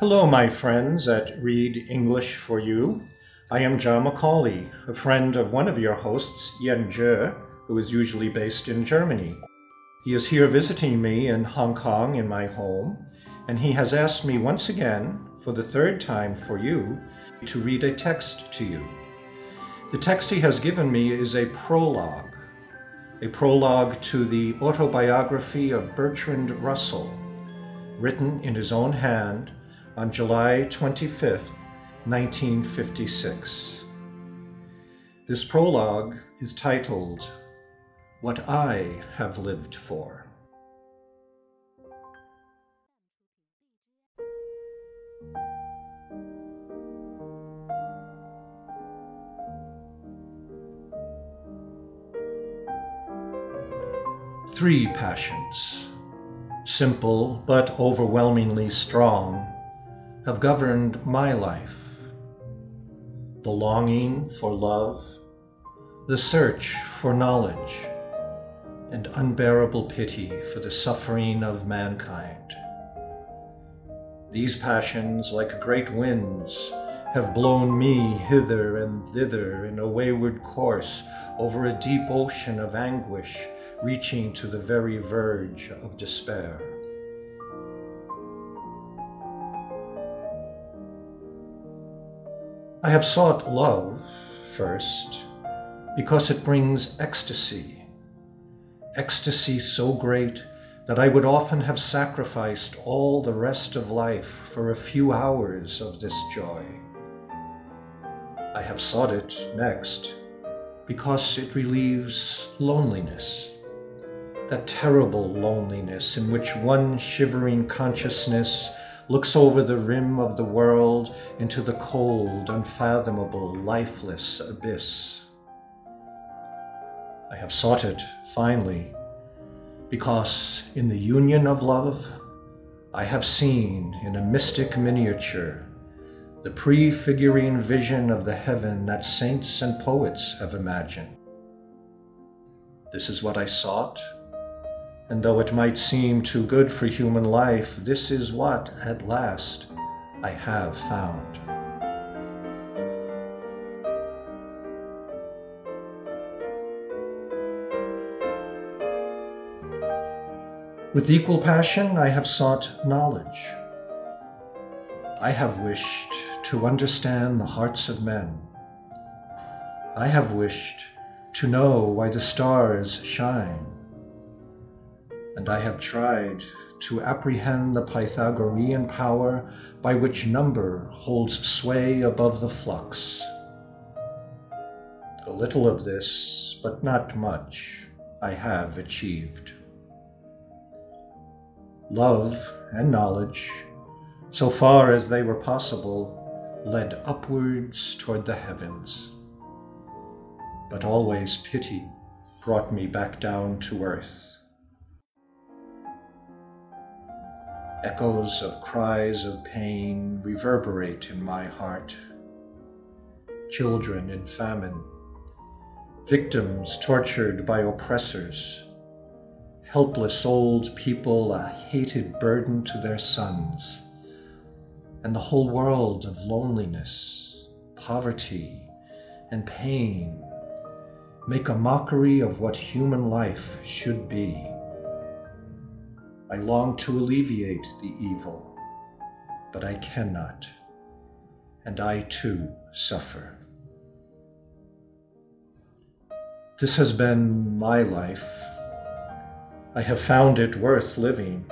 Hello, my friends at Read English for You. I am John McAuley, a friend of one of your hosts, Yan Zhe, who is usually based in Germany. He is here visiting me in Hong Kong in my home, and he has asked me once again, for the third time for you, to read a text to you. The text he has given me is a prologue, a prologue to the autobiography of Bertrand Russell, written in his own hand on July 25th, 1956. This prologue is titled, What I Have Lived For. Three passions, simple but overwhelmingly strong, have governed my life the longing for love, the search for knowledge, and unbearable pity for the suffering of mankind. These passions, like great winds, have blown me hither and thither in a wayward course over a deep ocean of anguish reaching to the very verge of despair. I have sought love first because it brings ecstasy, ecstasy so great that I would often have sacrificed all the rest of life for a few hours of this joy. I have sought it next because it relieves loneliness, that terrible loneliness in which one shivering consciousness looks over the rim of the world into the cold, unfathomable, lifeless abyss. I have sought it, finally, because in the union of love, I have seen in a mystic miniature the prefiguring vision of the heaven that saints and poets have imagined. This is what I sought and though it might seem too good for human life, this is what, at last, I have found. With equal passion, I have sought knowledge. I have wished to understand the hearts of men. I have wished to know why the stars shine and I have tried to apprehend the Pythagorean power by which number holds sway above the flux. A little of this, but not much, I have achieved. Love and knowledge, so far as they were possible, led upwards toward the heavens. But always pity brought me back down to earth. Echoes of cries of pain reverberate in my heart. Children in famine, victims tortured by oppressors, helpless old people a hated burden to their sons, and the whole world of loneliness, poverty, and pain make a mockery of what human life should be. I long to alleviate the evil, but I cannot, and I too suffer. This has been my life. I have found it worth living,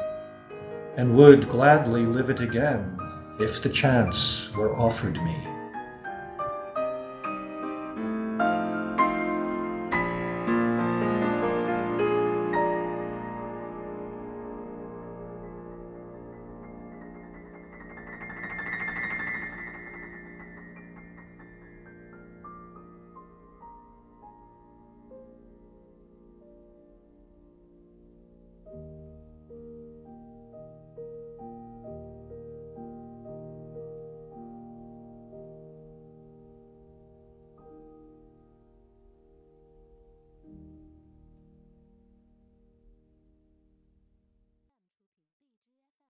and would gladly live it again if the chance were offered me.